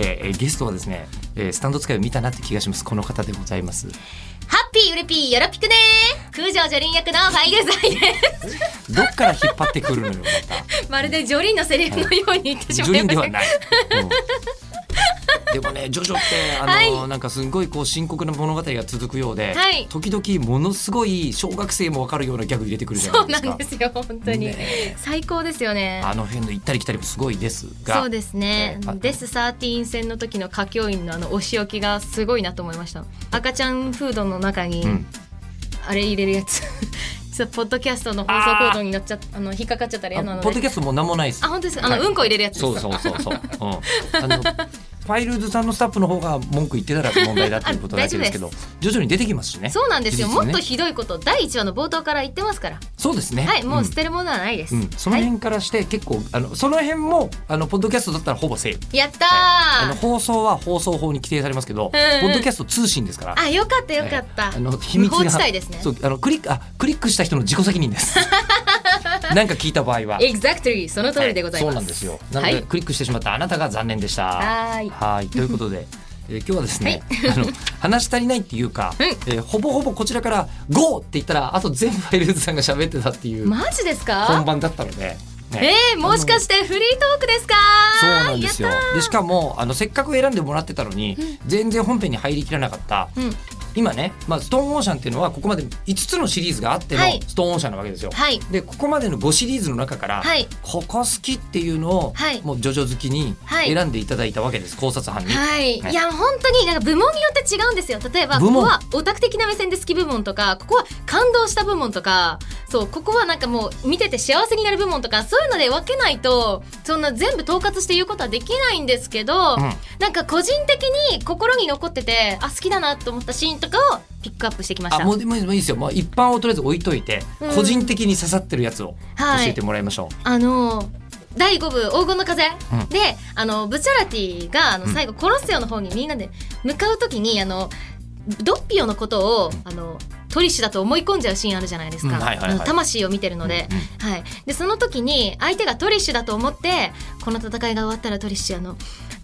で、えーゲストはですね、えースタンド使いを見たなって気がします。この方でございます。ハッピーウレピーよろぴくねー。空城ジョリン役のファイルザイで どっから引っ張ってくるのよまた。す まるでジョリンのセリフのように言ってしジョまいましたリンではない、うんでもね ジョジョってあの、はい。なんかすごいこう深刻な物語が続くようで、はい。時々ものすごい小学生もわかるようなギャグ入れてくるじゃなそいうですか。なんですよ本当に、ね最高ですよね。あの辺の行ったり来たりもすごいですが。そうですね、えーあデス13戦の時の歌教員のあのお仕置きがすごいなと思いました。赤ちゃんフードの中に、うん。あれ入れるやつ。そうポッドキャストの放送コードに乗っちゃっあの引っかかっちゃったら嫌なあポッドキャストも何もないです。あ本当ですあの、はい。うんこ入れるやつですそうそうそうそう、うん、あのファイルズさんのスタッフの方が文句言ってたら問題だっていうことだけですけど徐々に出てきますしね。そうなんですよ、ね。もっとひどいこと第1話の冒頭から言ってますから。そうですね。はいもう捨んてるものはないです、うん、そのはい、辺からして結構、あのその辺もあのポッドキャストだったらほぼセーフ。やったー、あの放送は放送法に規定されますけど、うん。ポッドキャスト通信ですから。あよかったよかった、あの秘密が地帯ですね。そうあのクリックあクリックした人の自己責任です なんか聞いた場合は。Exactly. その通りでございます、そうなんですよ。なので、はい。クリックしてしまったあなたが残念でした。はーい。はい。ということでえー今日はですね、あの話足りないっていうか、うん。えーほぼほぼこちらから「GO!」って言ったらあと全部ファイルズさんが喋ってたっていうマジですか？本番だったので、ね。えー、もしかしてフリートークですか？そうなんですよ。でしかもあのせっかく選んでもらってたのに、全然本編に入りきらなかった、うん今ね、まあ、ストーンオーシャンっていうのはここまで5つのシリーズがあってのはい。ストーンオーシャンなわけですよ。はい。でここまでの5シリーズの中から、はい。ここ好きっていうのを、はい。もうジョジョ好きにはい。選んでいただいたわけです、考察班に。はい、はい。い、や本当になんか部門によって違うんですよ。例えば部門。ここはオタク的な目線で好き部門とかここは感動した部門とかそうここはなんかもう見てて幸せになる部門とかそういうので分けないとそんな全部統括して言うことはできないんですけど、うん。なんか個人的に心に残っててあ好きだなと思ったシーンとかをピックアップしてきました。あもうでもいいですよ、まあ、一般をとりあえず置いといて、うん。個人的に刺さってるやつを教はい。えてもらいましょう。あの第5部「黄金の風」うん。であのブチャラティがあの最後コロッセオの方にみんなで向かう時にあのドッピオのことをあのトリッシュだと思い込んじゃうシーンあるじゃないですか、うん。はいはいはい。魂を見てるので,、はい、でその時に相手がトリッシュだと思ってこの戦いが終わったらトリッシュあの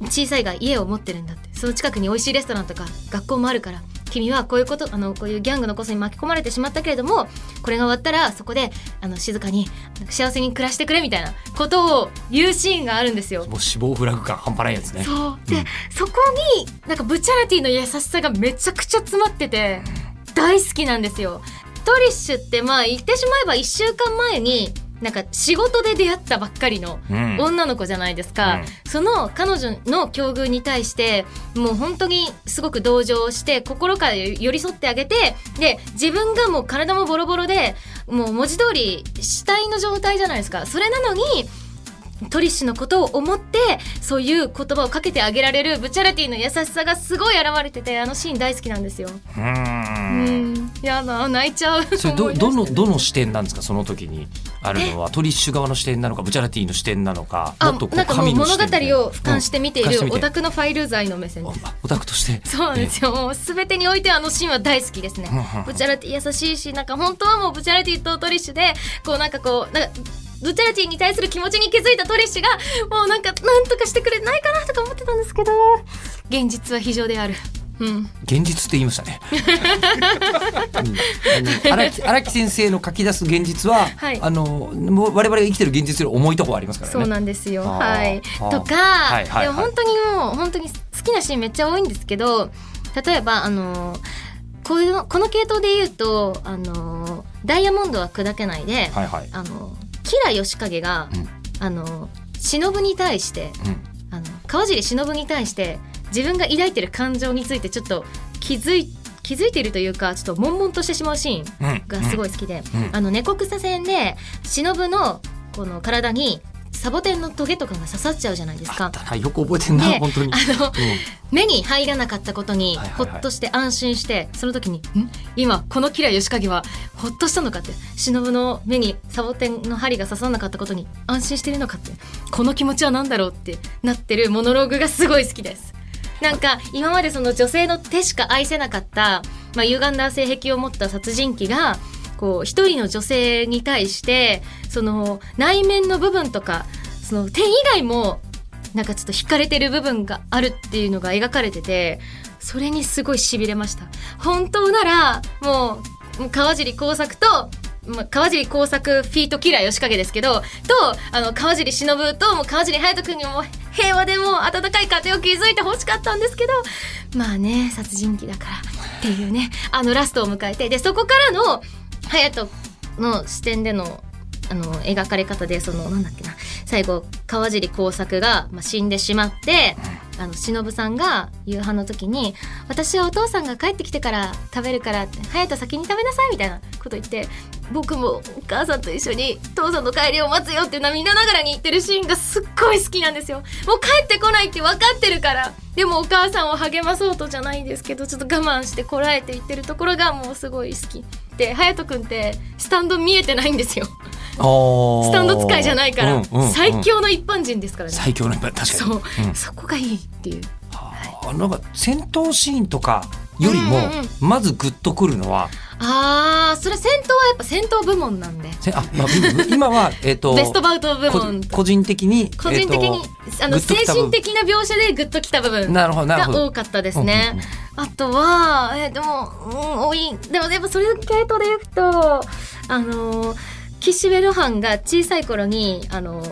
小さいが家を持ってるんだって。その近くに美味しいレストランとか学校もあるから君はこういうことあのこういうギャングのコスに巻き込まれてしまったけれどもこれが終わったらそこであの静かに幸せに暮らしてくれみたいなことを言うシーンがあるんですよ。もう死亡フラグ感半端ないやつね。そう。で、うん。そこになんかブチャラティの優しさがめちゃくちゃ詰まってて大好きなんですよ。トリッシュってまあ言ってしまえば1週間前になんか仕事で出会ったばっかりのうん。女の子じゃないですか、その彼女の境遇に対してもう本当にすごく同情して心から寄り添ってあげてで自分がもう体もボロボロでもう文字通り死体の状態じゃないですか。それなのにトリッシュのことを思ってそういう言葉をかけてあげられるブチャラティの優しさがすごい現れててあのシーン大好きなんですよ。うんんやだ泣いちゃう。それどどのどの視点なんですか？その時にあるのは？トリッシュ側の視点なのかブチャラティの視点なのかあもっとこうなんか物語を俯瞰して見ていうんオタクのファイル罪の目線です。あオタクとしてそうなんですよ。もう全てにおいてあのシーンは大好きですね。ブチャラティ優しいし、なんか本当はもうブチャラティとトリッシュで、こうなんかこう、なんか、ブチャラティに対する気持ちに気づいたトリッシュが、もうなんか、なんとかしてくれないかなとか思ってたんですけど、現実は非常である。うん。現実って言いましたね。うん木先生の書き出す現実は、はいあのもう我々が生きてる現実より重いところありますからね。そうなんですよ。はい。とか、はいはいはいでも本当にもう、本当に好きなシーンめっちゃ多いんですけど、例えば、あの、こういうの、この系統で言うと、あの、ダイヤモンドは砕けないで、はいはい。あの、キラヨシカゲが、うん。あの、忍に対して、うん。あの、川尻忍に対して、自分が抱いてる感情についてちょっと気づい、気づいているというか、ちょっと悶々としてしまうシーンうん。がすごい好きで、うん。あの、猫草戦で、忍のこの体にサボテンのトゲとかが刺さっちゃうじゃないですか。よく覚えてんなで本当に。あのうん目に入らなかったことにはいはいはいほっとして安心してその時に「ん？今このキラヨシカゲはほっとしたのか」って忍の目にサボテンの針が刺さなかったことに安心してるのかってこの気持ちは何だろうってなってるモノローグがすごい好きです。なんか今までその女性の手しか愛せなかった、まあ、歪んだ性癖を持った殺人鬼がこう一人の女性に対してその内面の部分とかその点以外もなんかちょっと惹かれてる部分があるっていうのが描かれててそれにすごい痺れました。本当ならもう川尻耕作とまあ、川尻耕作フィートキラー吉影ですけどとあの川尻忍とも川尻隼人君にも平和でも温かい家庭を築いてほしかったんですけどまあね殺人鬼だからっていうねあのラストを迎えてでそこからの隼人の視点でのあの描かれ方でそのなんだっけな最後川尻耕作が、まあ、死んでしまって、あの忍さんが夕飯の時に「私はお父さんが帰ってきてから食べるから」って「隼人先に食べなさい」みたいなこと言って僕もお母さんと一緒に父さんの帰りを待つよって涙ながらに言ってるシーンがすっごい好きなんですよ。もう帰ってこないって分かってるからでもお母さんを励まそうとじゃないですけどちょっと我慢してこらえて言ってるところがもうすごい好き。で隼人君ってスタンド見えてないんですよ。スタンド使いじゃないから、うんうんうん最強の一般人ですからね。最強の確かに。そう、ん。そこがいいっていう。はあなんか戦闘シーンとかよりも、うんうんうん。まずグッとくるのはああ、それ戦闘はやっぱ戦闘部門なんで。せあ、まあ、今今はえっ、と ベストバウト部こ門。個人的に個人的に、あの精神的な描写でグッときた部分なるほどなるがほど多かったですね。あとは、えーでも、うん、多い。でも、でもそれ系統で言うと、あの、岸辺露伴が小さい頃に、あの、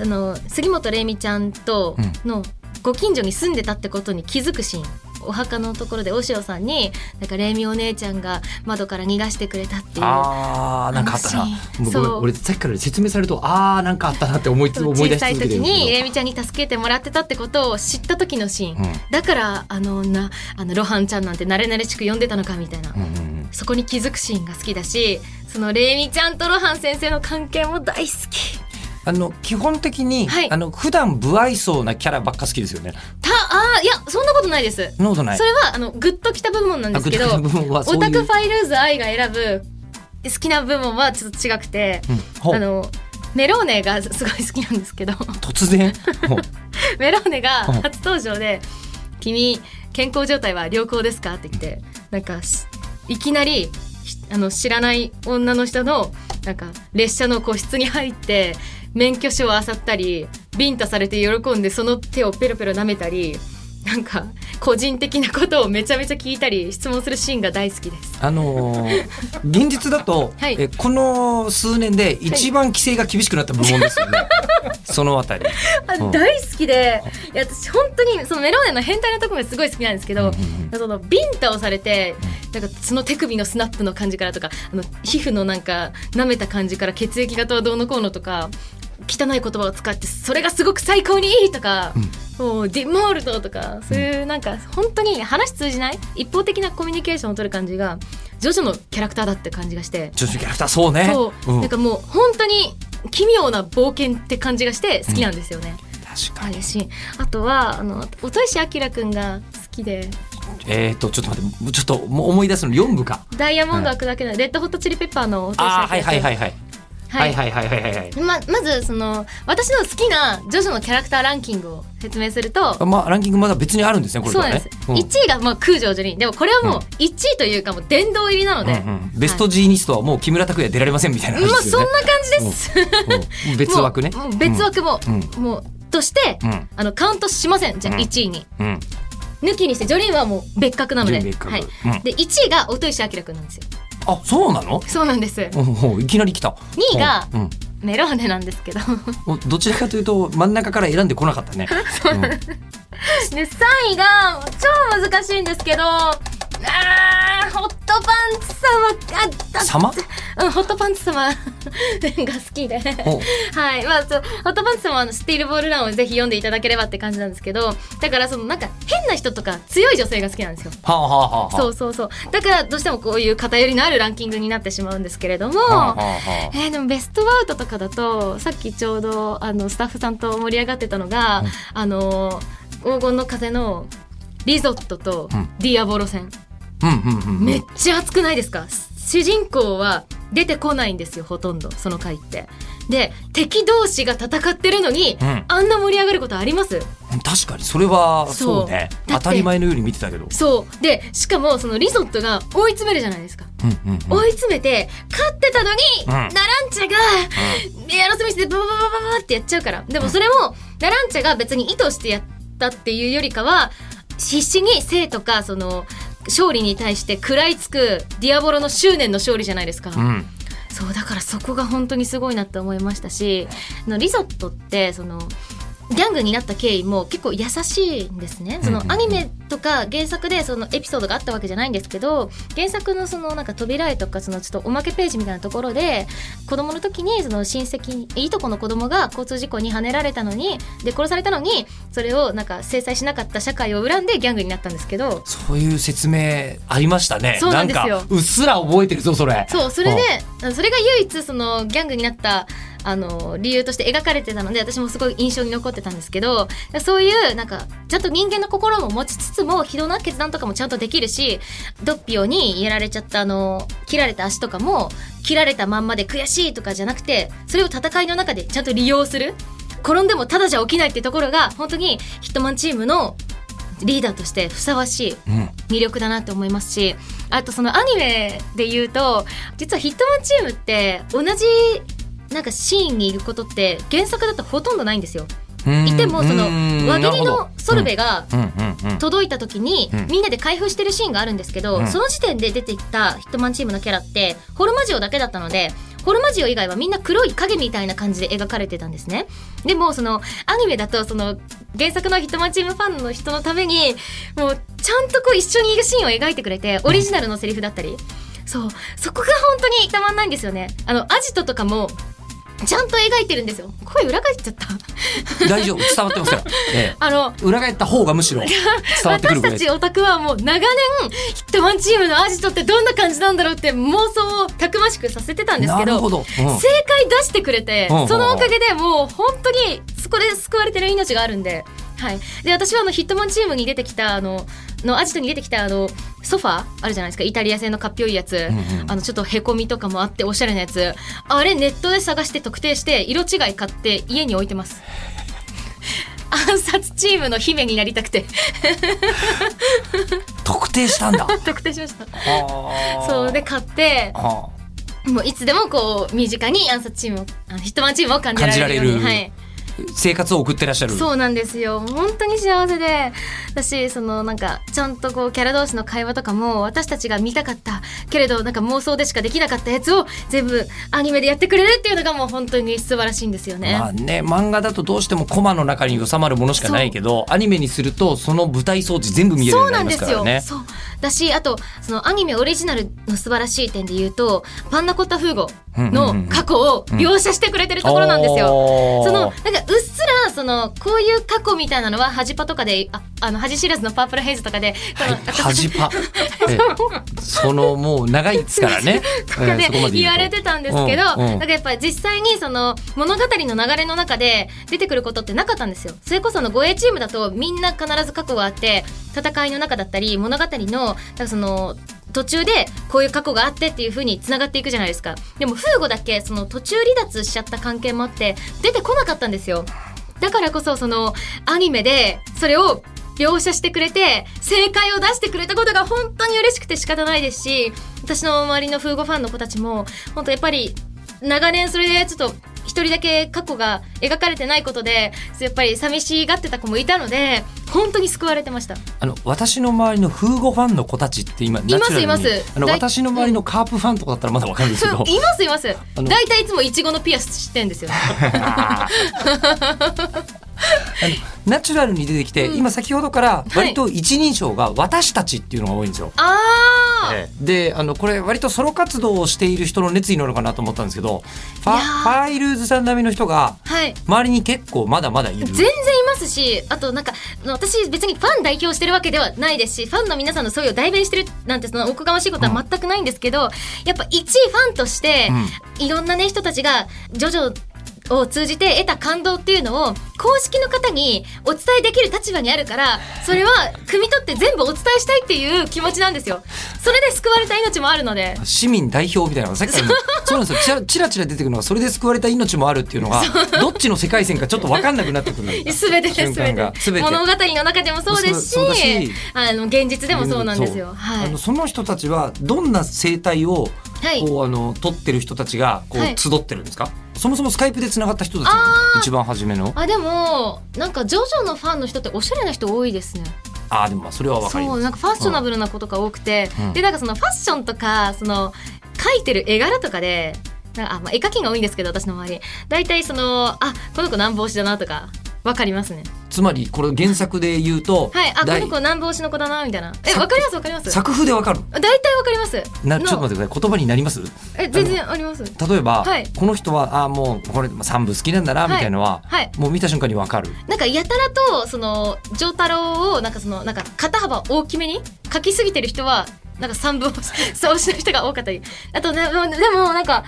あの杉本玲美ちゃんとのご近所に住んでたってことに気づくシーン。お墓のところで大塩さんになんか玲美お姉ちゃんが窓から逃がしてくれたっていうあーなんかあったな。そう。俺さっきから説明されるとあーなんかあったなって思いつ思い出し小さい時にレミちゃんに助けてもらってたってことを知った時のシーン、どだからあの女あのロハンちゃんなんて慣れ慣れしく呼んでたのかみたいな、うんうんうん。そこに気づくシーンが好きだしそのレミちゃんとロハン先生の関係も大好き。あの基本的に、はい。あの普段不愛想なキャラばっか好きですよね。たあーいやそんなことないです。そんなことない。それはあのグッときた部門なんですけどオタクファイルーズ愛が選ぶ好きな部門はちょっと違くて、うん。あのメローネがすごい好きなんですけど。突然？メローネがう。ん初登場で「君健康状態は良好ですか?」って言ってなんかしいきなりしあの知らない女の人のなんか列車の個室に入って免許証を漁ったりビンタされて喜んでその手をペロペロ舐めたりなんか個人的なことをめちゃめちゃ聞いたり質問するシーンが大好きです。あのー現実だと、はいえこの数年で一番規制が厳しくなった部門ですよね。そのあたり。あうん大好きでいや私本当にそのメローネの変態なところがすごい好きなんですけど、そのビンタをされてなんかその手首のスナップの感じからとかあの皮膚のなんか舐めた感じから血液型はどうのこうのとか汚い言葉を使ってそれがすごく最高にいいとか、もうディモールドとかそういうなんか本当に話通じない一方的なコミュニケーションを取る感じがジョジョのキャラクターだって感じがして。女子キャラクターそうね。そう、んなんかもう本当に奇妙な冒険って感じがして好きなんですよね。確かに。あとはあの音石明くんが好きでえっ、とちょっと待ってちょっと思い出すの4部か。ダイヤモンドは砕けない、レッドホットチリペッパーの音石ああはいはいはいはい。ははいいはいはいはいはいはい。ままずその私の好きなジョジョのキャラクターランキングを説明するとまあランキングまだ別にあるんですねこれそうなんです。うん。1位がまあ空城ジョリーでもこれはもう1位というかもう殿堂入りなので、うんうん。ベストジーニストはもう木村拓哉出られませんみたいなまあ話ですよね。そんな感じです、うん。別枠ね。別枠も、うん。もうとして、うん。あのカウントしません。じゃあうん。1位に、うん。抜きにしてジョリーンはもう別格なので。はい。うん。で1位が音石明くんなんですよあそうなの？そうなんですうんうんいきなり来た。2位がうんメローネなんですけどうんどちらかというと真ん中から選んでこなかったね。うんで3位が超難しいんですけどあーホットパンツ様ああ様？うんホットパンツ様 が好きで。ほはい。まあそうホットパンツさんもあのスティールボールランをぜひ読んでいただければって感じなんですけどだからそのなんか変な人とか強い女性が好きなんですよ。はあはあはあはあ。そうそうそう。だからどうしてもこういう偏りのあるランキングになってしまうんですけれども、はあはあはあ。えーでもベストバウトとかだとさっきちょうどあのスタッフさんと盛り上がってたのが、うん。あの黄金の風のリゾットとうん。ディアボロ戦、うんめっちゃ熱くないですか？主人公は出てこないんですよほとんどその回って。で敵同士が戦ってるのに、うん。あんな盛り上がることあります？確かに。それはそう。ね。当たり前のように見てたけど。そう。でしかもそのリゾットが追い詰めるじゃないですか。うんうんうん。追い詰めて勝ってたのに、うん。ナランチャが、エアロスミスでババババババってやっちゃうからでもそれも、ナランチャが別に意図してやったっていうよりかは必死に生とかその勝利に対して食らいつくディアボロの執念の勝利じゃないですか、うん。そうだからそこが本当にすごいなって思いましたしあのリゾットってそのギャングになった経緯も結構優しいんですね。そのアニメとか原作でそのエピソードがあったわけじゃないんですけど原作のそのなんか扉絵とかそのちょっとおまけページみたいなところで子供の時にその親戚いとこの子供が交通事故にはねられたのにで殺されたのにそれをなんか制裁しなかった社会を恨んでギャングになったんですけど。そういう説明ありましたね。そうなんですよ。かうっすら覚えてるぞそれ。そうそれでそれが唯一そのギャングになったあの理由として描かれてたので私もすごい印象に残ってたんですけどそういうなんかちゃんと人間の心も持ちつつも非道な決断とかもちゃんとできるしドッピオにやられちゃったあの切られた足とかも切られたまんまで悔しいとかじゃなくてそれを戦いの中でちゃんと利用する。転んでもただじゃ起きないってところが本当にヒットマンチームのリーダーとしてふさわしいうん。魅力だなって思いますしあとそのアニメで言うと実はヒットマンチームって同じなんかシーンにいることって原作だとほとんどないんですよ。うん。いてもそのうん。輪切りのソルベが届いた時にうん。みんなで開封してるシーンがあるんですけど、うん。その時点で出てきたヒットマンチームのキャラってホルマジオだけだったのでホルマジオ以外はみんな黒い影みたいな感じで描かれてたんですね。でもそのアニメだとその原作のヒットマンチームファンの人のためにもうちゃんとこう一緒にいるシーンを描いてくれてオリジナルのセリフだったり、そう。そこが本当にたまんないんですよね。あのアジトとかもちゃんと描いてるんですよ。声裏返っちゃった。大丈夫。伝わってますよ、えあのえ、裏返った方がむしろ伝わってくる私たちオタクはもう長年ヒットマンチームのアジトってどんな感じなんだろうって妄想をたくましくさせてたんですけどど、うん。正解出してくれて、うん。そのおかげでもう本当にそこで救われてる命があるんで。はい、で私はあのヒットマンチームに出てきたあののアジトに出てきたあのソファーあるじゃないですか。イタリア製のかっぴょいやつ、うんうん。あのちょっとへこみとかもあっておしゃれなやつ。あれネットで探して特定して色違い買って家に置いてます。暗殺チームの姫になりたくて。特定したんだ。特定しました。はあ。そうで買ってはもういつでもこう身近に暗殺チームをあのヒットマンチームを感じられるように。はい、あ生活を送ってらっしゃる。そうなんですよ。本当に幸せで。私そのなんかちゃんとこうキャラ同士の会話とかも私たちが見たかった。けれどなんか妄想でしかできなかったやつを全部アニメでやってくれるっていうのがもう本当に素晴らしいんですよね。まあね漫画だとどうしてもコマの中に収まるものしかないけどアニメにするとその舞台装置全部見えるようになりまなんです。からねそう。だしあとそのアニメオリジナルの素晴らしい点で言うとパンナコッタフーゴの過去を描写してくれてるところなんですよ。そのなんかうっすらそのこういう過去みたいなのは恥パとかでああの恥知らずのパープルヘイズとかではじパ えそのもう長いですからね。言われてたんですけど、うんうん。なんかやっぱり実際にその物語の流れの中で出てくることってなかったんですよ。それこそあの護衛チームだとみんな必ず過去があって戦いの中だったり物語のその途中でこういう過去があってっていう風に繋がっていくじゃないですか。でもフーゴだけその途中離脱しちゃった関係もあって出てこなかったんですよ。だからこそそのアニメでそれを描写してくれて正解を出してくれたことが本当に嬉しくて仕方ないですし私の周りのフーゴファンの子たちも本当やっぱり長年それでちょっと一人だけ過去が描かれてないことでやっぱり寂しがってた子もいたので本当に救われてました。あの私の周りのフーゴファンの子たちって今いますいます。あの私の周りのカープファンとかだったらまだわかるんですけど。いますいます。大体いつもイチゴのピアスしてんですよ。あのナチュラルに出てきて、うん。今先ほどから割と一人称が私たちっていうのが多いんですよ。あええ。であのこれ割とソロ活動をしている人の熱意なのかなと思ったんですけどファファイルーズさん並みの人がはい。周りに結構まだまだいる。全然いますしあとなんか私別にファン代表してるわけではないですしファンの皆さんのそういう代弁してるなんてそのおこがましいことは全くないんですけど、やっぱ一ファンとして、いろんなね人たちがジョジョを通じて得た感動っていうのを公式の方にお伝えできる立場にあるからそれは汲み取って全部お伝えしたいっていう気持ちなんですよ。それで救われた命もあるので。市民代表みたいなさっきからそう。なんですよ。ちらちらちら出てくるのがそれで救われた命もあるっていうのがどっちの世界線かちょっと分かんなくなってくるすべ てです瞬間がすべて。全て。物語の中でもそうですしあの現実でもそうなんですよ。はい。あのその人たちはどんな生態をはい。こうあの取ってる人たちがこうはい。集ってるんですか、そもそもスカイプでつながった人たちが一番初めの？あでもなんかジョジョのファンの人っておしゃれな人多いですね。あーでもまあそれは分かりそうなんかファッショナブルなことが多くて、うん。でなんかそのファッションとかその描いてる絵柄とかでなんかあ、まあ、絵描きが多いんですけど私の周り。大体そのあこの子南帽子だなとかわかりますね。つまりこれ原作で言うと、はいあこ大の子南帽子の子だなみたいな。え作わかりますわかります？作風で分かる？大体わかります。の。なちょっと待ってください言葉になります？え全然あります。例えば、はい。この人はあーもうこれ三部好きなんだなみたいのは、はい。もう見た瞬間に分かる。なんかやたらとその丈太郎をなんかそのなんか肩幅大きめに描きすぎてる人はなんか三分 そうしの人が多かったり。あとねでもでもなんか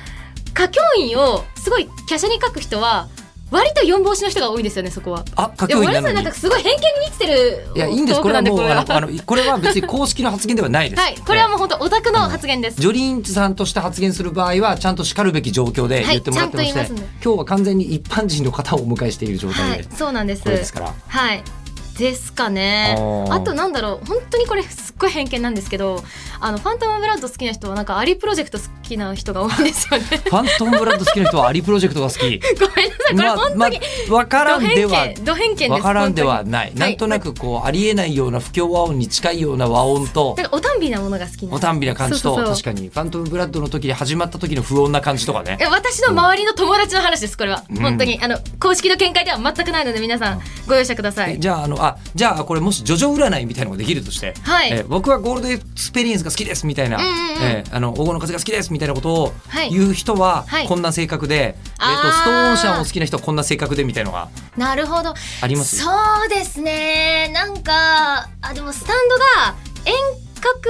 歌教員をすごい華奢に描く人は割と四帽子の人が多いですよねそこは。あ歌いやごめんなさい教員なのになんかすごい偏見に満ちてるいやいいんです。これはもうあのこれは別に公式の発言ではないです。はいこれはもう本当オタクの発言です。ジョリーンズさんとして発言する場合はちゃんと叱るべき状況で言ってもらってまして、はいちゃんと言います今日は完全に一般人の方をお迎えしている状態で、はいそうなんです。ですから。はい。ですかね。あとなんだろう本当にこれすっごい偏見なんですけどあのファントムブラッド好きな人はなんかアリプロジェクト好きな人が多いんですよね。ファントムブラッド好きな人はALI PROJECT が好き。ごめんなさい。これ本当にまあまあわからんではド偏見ド偏見です。わからんでは本ない、なんとなくこうありえないような不協和音に近いような和音と。お耽美なものが好きな。おたんびな感じと確かに。ファントムブラッドの時に始まった時の不穏な感じとかね。私の周りの友達の話ですこれは、うん。本当に。あの公式の見解では全くないので皆さんご容赦ください。えじゃああのあじゃあこれもしジョジョ占いみたいなのができるとして、はい。え僕はゴールドエクスペリエンスが好きですみたいな、うんうんうん。えあの黄金の風が好きですみたいなことをはい。言う人ははい。こんな性格で、えっとあー。ストーンシャンを好きな人はこんな性格でみたいなのがなるほど。あります？そうですね。なんかあでもスタンドが遠隔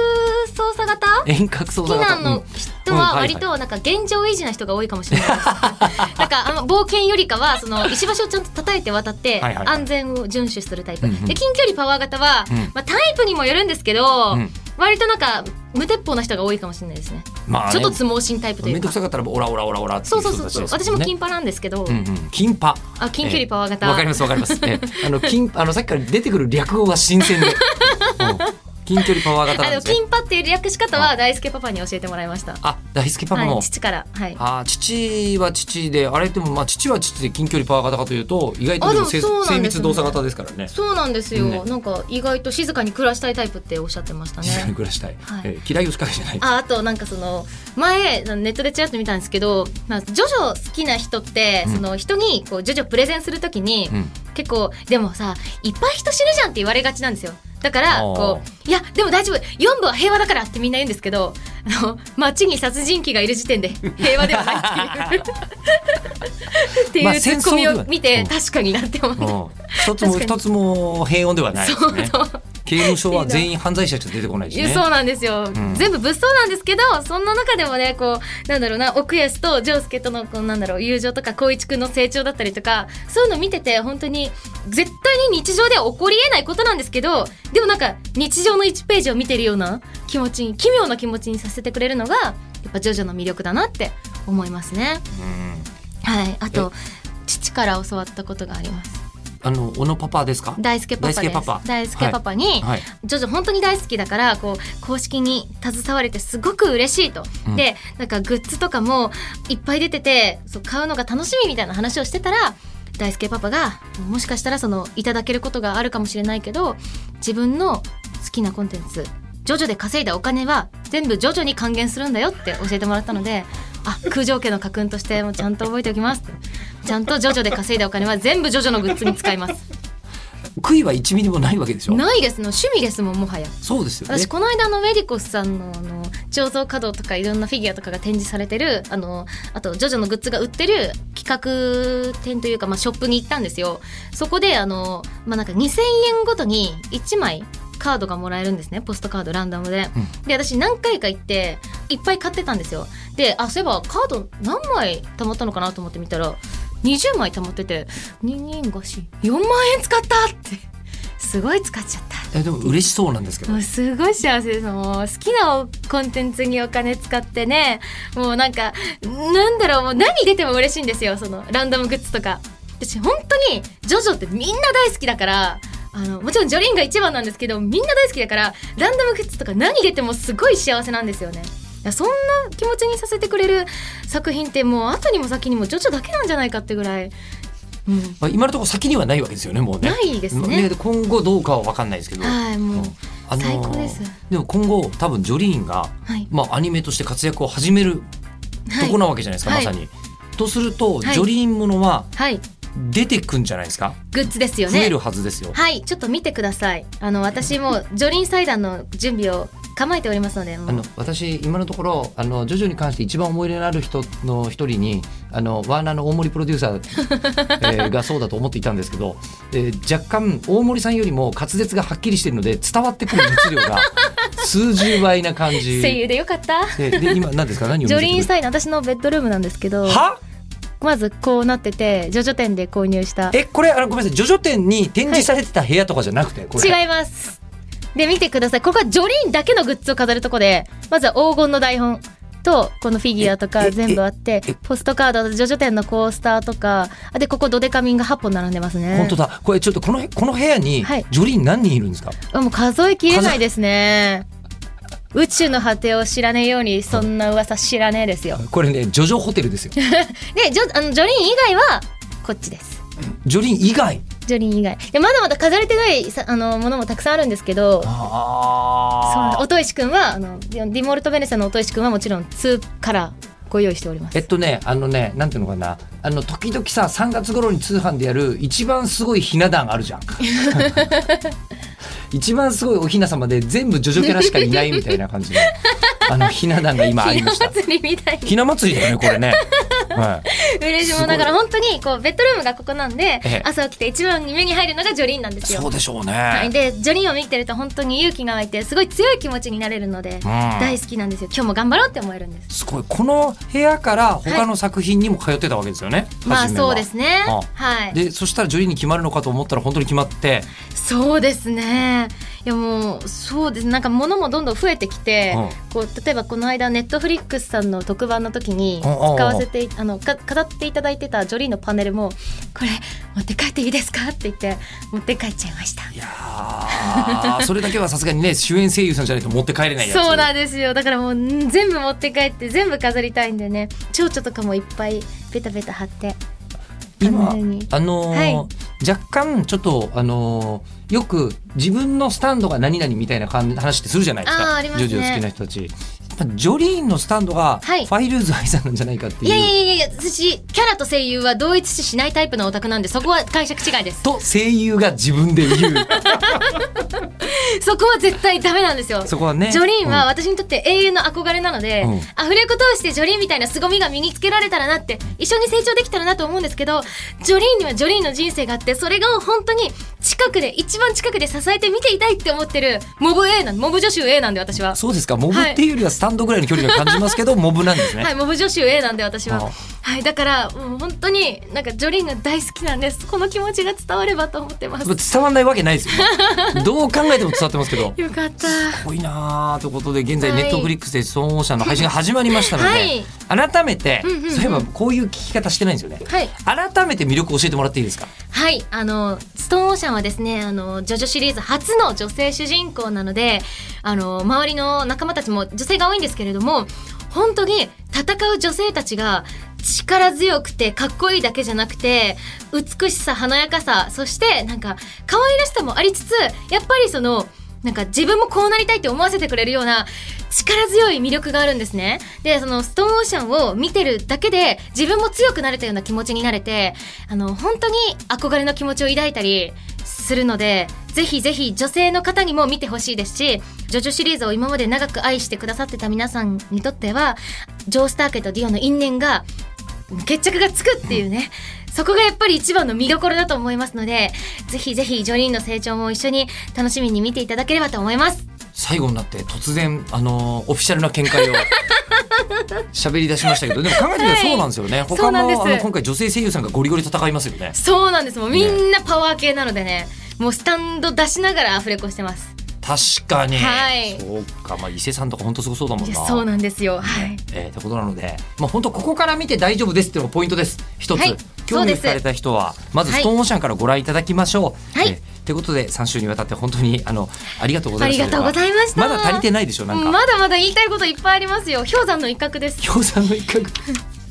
操作型？遠隔操作型？なの人は割となんか現状維持な人が多いかもしれないです。なんかあの冒険よりかはその石橋をちゃんと叩いて渡ってはいはいはい。安全を遵守するタイプ。で近距離パワー型は、うん。まあタイプにもよるんですけど、うん。割となんか無鉄砲な人が多いかもしれないですね。まあね。ちょっとつ盲信タイプというか。面倒く。さかったらオラオラオラオラっていそうそうそうそね私も金パなんですけど、うんうん、金パあ近距離パワー型。わかりますわかります。え。あの金あのさっきから出てくる略語が新鮮で、うん近距離パワー型なんですね。金パっていう略し方は大輔パパに教えてもらいました。あ大輔パパも。はい、父から。はい。あ父は父であれでもまあ父は父で近距離パワー型かというと意外とでもでもそうなん精ですね密動作型ですからね。そうなんですよ、ねなんか意外と静かに暮らしたいタイプっておっしゃってましたね。静かに暮らしたい。はいえー嫌いを仕掛けじゃない。ああとなんかその前ネットでちらっと見たんですけど、まあ、ジョジョ好きな人って、うんその人にこうジョジョプレゼンするときに、うん結構でもさいっぱい人死ぬじゃんって言われがちなんですよだからこういやでも大丈夫。4部は平和だからってみんな言うんですけどあの街に殺人鬼がいる時点で平和ではないっていう。ってまあいうツッコミを見て、うん確かになって思って、うん。一つも一つも平穏ではないですね。そうそう。刑務所は全員犯罪者しか出てこないしね。そうなんですよ、ん。全部物騒なんですけどそんな中でもねこうなんだろうな奥安と丈介とのこうなんだろう友情とか光一くんの成長だったりとかそういうの見てて本当に絶対に日常では起こりえないことなんですけどでもなんか日常の1ページを見てるような気持ちに奇妙な気持ちにさせてくれるのがやっぱジョジョの魅力だなって思いますね。うんはいあと父から教わったことがあります。あの小野パパですか？大輔パパです。大輔パパ大輔パパに、はい。ジョジョ本当に大好きだからこう公式に携われてすごく嬉しいと、うんでなんかグッズとかもいっぱい出ててそう買うのが楽しみみたいな話をしてたら大輔パパがもしかしたらそのいただけることがあるかもしれないけど自分の好きなコンテンツ。ジョジョで稼いだお金は全部ジョジョに還元するんだよって教えてもらったのであ空城家の家訓としてもちゃんと覚えておきます。ちゃんとジョジョで稼いだお金は全部ジョジョのグッズに使います。悔いは1ミリもないわけでしょ？ないです。の趣味ですもんもはや。そうですよね。私この間のメディコスさんのあの彫像稼働とかいろんなフィギュアとかが展示されてるあのあとジョジョのグッズが売ってる企画店というか、まあ、ショップに行ったんですよ。そこであの、まあ、なんか2000円ごとに1枚カードがもらえるんですね。ポストカードランダムで、で私何回か行っていっぱい買ってたんですよ。であそういえばカード何枚貯まったのかなと思って見たら20枚貯まってて人間菓子4万円使ったって。すごい使っちゃった。えでも嬉しそうなんですけど。すごい幸せです。もう好きなコンテンツにお金使ってね。もうなんかなんだろうもう何出ても嬉しいんですよ。そのランダムグッズとか。私本当にジョジョってみんな大好きだからあのもちろんジョリンが一番なんですけどみんな大好きだからランダムグッズとか何出てもすごい幸せなんですよね。いやそんな気持ちにさせてくれる作品ってもう後にも先にもジョジョだけなんじゃないかってぐらい、うん、まあ、今のところ先にはないわけですよねもうね。ないですね。ね今後どうかは分かんないですけど、はいもうあのー最高です。でも今後多分ジョリーンが、はい。まあ、アニメとして活躍を始めるとこなわけじゃないですか、はい。まさに。とすると、はい。ジョリーンものははい出てくんじゃないですか？グッズですよね。増えるはずですよ。はい、ちょっと見てください。あの私もジョリン祭壇の準備を構えておりますので、あの私今のところあのジョジョに関して一番思い入れのある人の一人にあのワーナーの大森プロデューサー、えーがそうだと思っていたんですけど、えー若干大森さんよりも滑舌がはっきりしているので伝わってくる熱量が 数十倍な感じ。声優でよかった。でで今何ですか？何を見ジョリン祭壇私のベッドルームなんですけど、は？まずこうなっててジョジョ店で購入した。えこれあのごめんなさいジョジョ店に展示されてた部屋とかじゃなくて、これ違います。で見てください。ここはジョリンだけのグッズを飾るとこで、まずは黄金の台本。とこのフィギュアとええか全部あってええポストカードとジョジョ店のコースターとかあでここドデカミンが8本並んでますね本当だこれちょっとこのこの部屋にはいジョリーン何人いるんですか、あもう数えきれないですね宇宙の果てを知らねえようにそんな噂知らねえですよ。これねジョジョホテルですよ。でジョあのジョリン以外はこっちです。ジョリーン以外？ジョリン以外。でまだまだ飾れてないさあのものもたくさんあるんですけどあ音石くんはあのディモルト・ベネセの音石くんはもちろん2からご用意しております。えっとねあのねなんていうのかなあの時々さ3月頃に通販でやる一番すごいひな壇あるじゃん。一番すごいおひな様で全部ジョジョキャラしかいないみたいな感じの あのひな壇が今ありました。ひな祭りみたいにひな祭りだよねこれね、はい、嬉しいもうだから本当にこうベッドルームがここなんで、ええ。朝起きて一番に目に入るのがジョリンなんですよ。そうでしょうね、はい、でジョリンを見てると本当に勇気が湧いてすごい強い気持ちになれるので、大好きなんですよ。今日も頑張ろうって思えるんです。すごい。この部屋から他の作品にも通ってたわけですよね、まあ初めは。そうですね。あ。はい。でそしたらジョリーに決まるのかと思ったら本当に決まって。そうですね。いやもうそうです。なんか物もどんどん増えてきて、うん。こう例えばこの間ネットフリックスさんの特番の時に使わせてあのか語っていただいてたジョリーのパネルもこれ持って帰っていいですか？って言って持って帰っちゃいました。いやーそれだけはさすがにね 主演声優さんじゃないと持って帰れないやつ。そうなんですよ。だからもうん全部持って帰って全部飾りたいんでね。蝶々とかもいっぱいベタベタ貼って今あのーは若干ちょっとあのーよく自分のスタンドが何々みたいな感じ話ってするじゃないですか。ね。ジョジョ好きな人たちジョリーンのスタンドがフはい。ァイルーズ愛さんなんじゃないかっていう、いやいやいやいや私キャラと声優は同一視しないタイプのオタクなんでそこは解釈違いです。と声優が自分で言うそこは絶対ダメなんですよ。そこはね。ジョリーンはうん。私にとって永遠の憧れなので、うん。アフレコ通してジョリーンみたいな凄みが身につけられたらなって一緒に成長できたらなと思うんですけどジョリーンにはジョリーンの人生があってそれが本当に近くで一番近くで支えて見ていたいって思ってるモブ A なんモブ女子 A なんで私は。そうですか？モブっていうよりはスタンドぐらいの距離が感じますけど、モブなんですね、はい、モブ女子 A なんで私はあ。はい、だからもう本当になんかジョリーンが大好きなんです。この気持ちが伝わればと思ってます。伝わんないわけないですよ どう考えても伝わってますけどよかった。すごいなあということで現在はいネットフリックスでストーンオーシャンの配信が始まりましたので、はい改めて、うんうんうんそういえばこういう聞き方してないんですよね、はい。改めて魅力教えてもらっていいですか？はい、あの、ストーンオーシャンはですね、あの、ジョジョシリーズ初の女性主人公なので、あの、周りの仲間たちも女性が多いんですけれども、本当に戦う女性たちが力強くてかっこいいだけじゃなくて、美しさ、華やかさ、そしてなんか可愛らしさもありつつ、やっぱりその、なんか自分もこうなりたいって思わせてくれるような力強い魅力があるんですね。で、そのストーンオーシャンを見てるだけで自分も強くなれたような気持ちになれて、あの、本当に憧れの気持ちを抱いたりするのでぜひぜひ女性の方にも見てほしいですしジョジョシリーズを今まで長く愛してくださってた皆さんにとってはジョー・スター家とディオの因縁が決着がつくっていうね、そこがやっぱり一番の見どころだと思いますのでぜひぜひジョリーンの成長も一緒に楽しみに見ていただければと思います。最後になって突然あのオフィシャルな見解を 喋り出しましたけどでも考えてみたらそうなんですよね、他そうなんです。のあの今回女性声優さんがゴリゴリ戦いますよね。そうなんです。もうみんなパワー系なのでねもうスタンド出しながらアフレコしてます。確かに、はい。そうか。まあ伊勢さんとか本当すごそうだもんな。そうなんですよ。はい。えー、ってことなので、まあ、本当ここから見て大丈夫ですっていうのがポイントです。一つ、はい興味を惹かれた人はまずストーンオーシャンからご覧いただきましょう。はい。えーってことで3週にわたって本当にあのありがとうございましたありがとうございました。まだ足りてないでしょなんか。まだまだ言いたいこといっぱいありますよ。氷山の一角です。氷山の一角。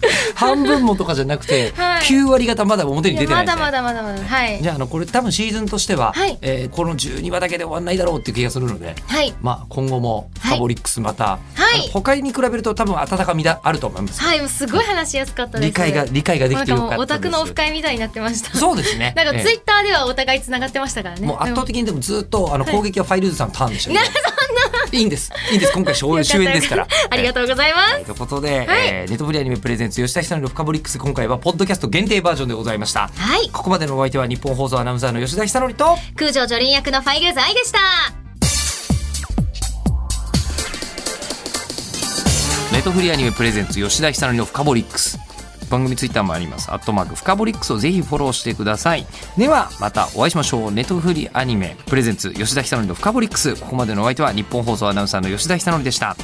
半分もとかじゃなくて、はい。9割方まだ表に出てないね、まだまだまだまだはい。じゃああのこれ多分シーズンとしては、はい。えーこの12話だけで終わんないだろうっていう気がするので、はい。まあ、今後もファボリックスまた、はいあの他に比べると多分温かみがあると思います。はいもうすごい話しやすかったです。理解が理解ができてよかったオタクのオフ会みたいになってました。そうですね。なんかええツイッターではお互いつながってましたからね。もう圧倒的にでもずっとあのはい攻撃はファイルズさんのターンでしたけど、い。いんです。いいんです。今回主主演ですから。ありがとうございます、ということで、はい。えーネットフリアニメプレゼンツ吉田久典のフカボリックス今回はポッドキャスト限定バージョンでございました。はい。ここまでのお相手は日本放送アナウンサーの吉田久典と空城女輪役のファイルーズ愛でしたトフリアニメプレゼンツ吉田久典のフカボリックス。番組ツイッターもあります。アットマークフカボリックスをぜひフォローしてください。ではまたお会いしましょう。ネットフリアニメプレゼンツ吉田久典のフカボリックス。ここまでのお相手は日本放送アナウンサーの吉田久典でした。